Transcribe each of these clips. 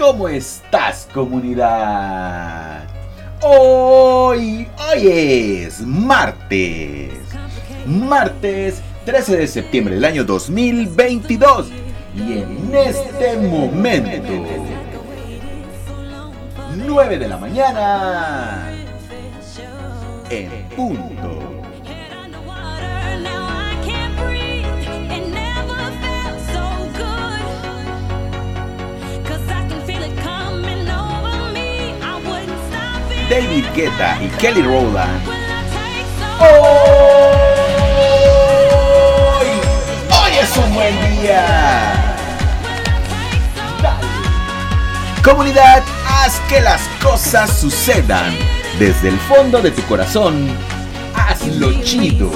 ¿Cómo estás comunidad? Hoy, hoy es martes. Martes 13 de septiembre del año 2022. Y en este momento, 9 de la mañana, en punto. David Guetta y Kelly Rowland. Hoy, hoy es un buen día. Dale. Comunidad, haz que las cosas sucedan. Desde el fondo de tu corazón, hazlo chido.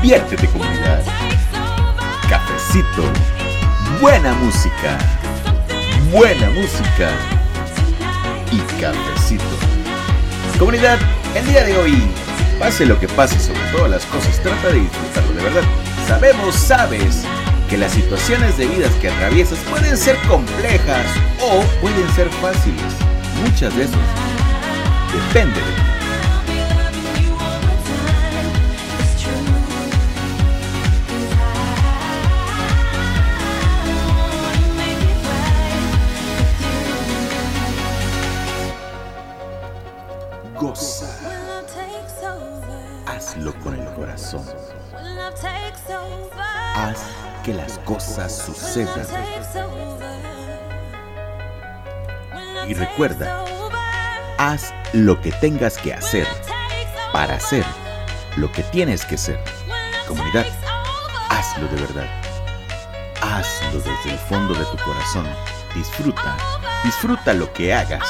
Diviértete comunidad. Cafecito. Buena música. Buena música. Y cafecito. Comunidad, el día de hoy, pase lo que pase, sobre todas las cosas, trata de disfrutarlo de verdad. Sabemos, sabes, que las situaciones de vidas que atraviesas pueden ser complejas o pueden ser fáciles. Muchas veces depende de ti. Hazlo con el corazón. Haz que las cosas sucedan. Y recuerda, haz lo que tengas que hacer para hacer lo que tienes que ser. Comunidad, hazlo de verdad. Hazlo desde el fondo de tu corazón. Disfruta, disfruta lo que hagas.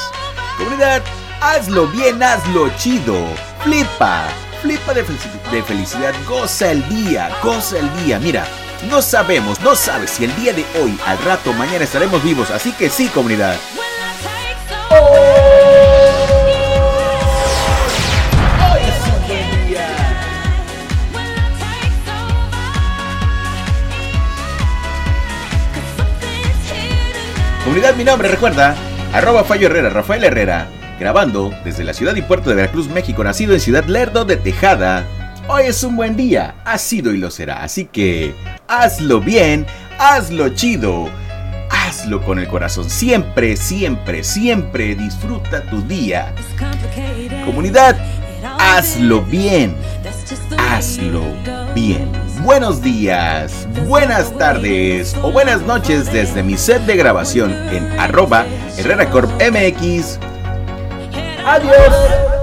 Comunidad, hazlo bien, hazlo chido. Flipa, flipa de, felici- de felicidad. Goza el día, goza el día. Mira, no sabemos, no sabes si el día de hoy, al rato, mañana estaremos vivos. Así que sí, comunidad. Comunidad, mi nombre, recuerda, arroba Fallo Herrera, Rafael Herrera, grabando desde la ciudad y puerto de Veracruz, México, nacido en Ciudad Lerdo de Tejada. Hoy es un buen día, ha sido y lo será, así que hazlo bien, hazlo chido, hazlo con el corazón, siempre, siempre, siempre disfruta tu día. Comunidad, hazlo bien, hazlo bien. Buenos días, buenas tardes o buenas noches desde mi set de grabación en arroba Herrera Corp MX. Adiós.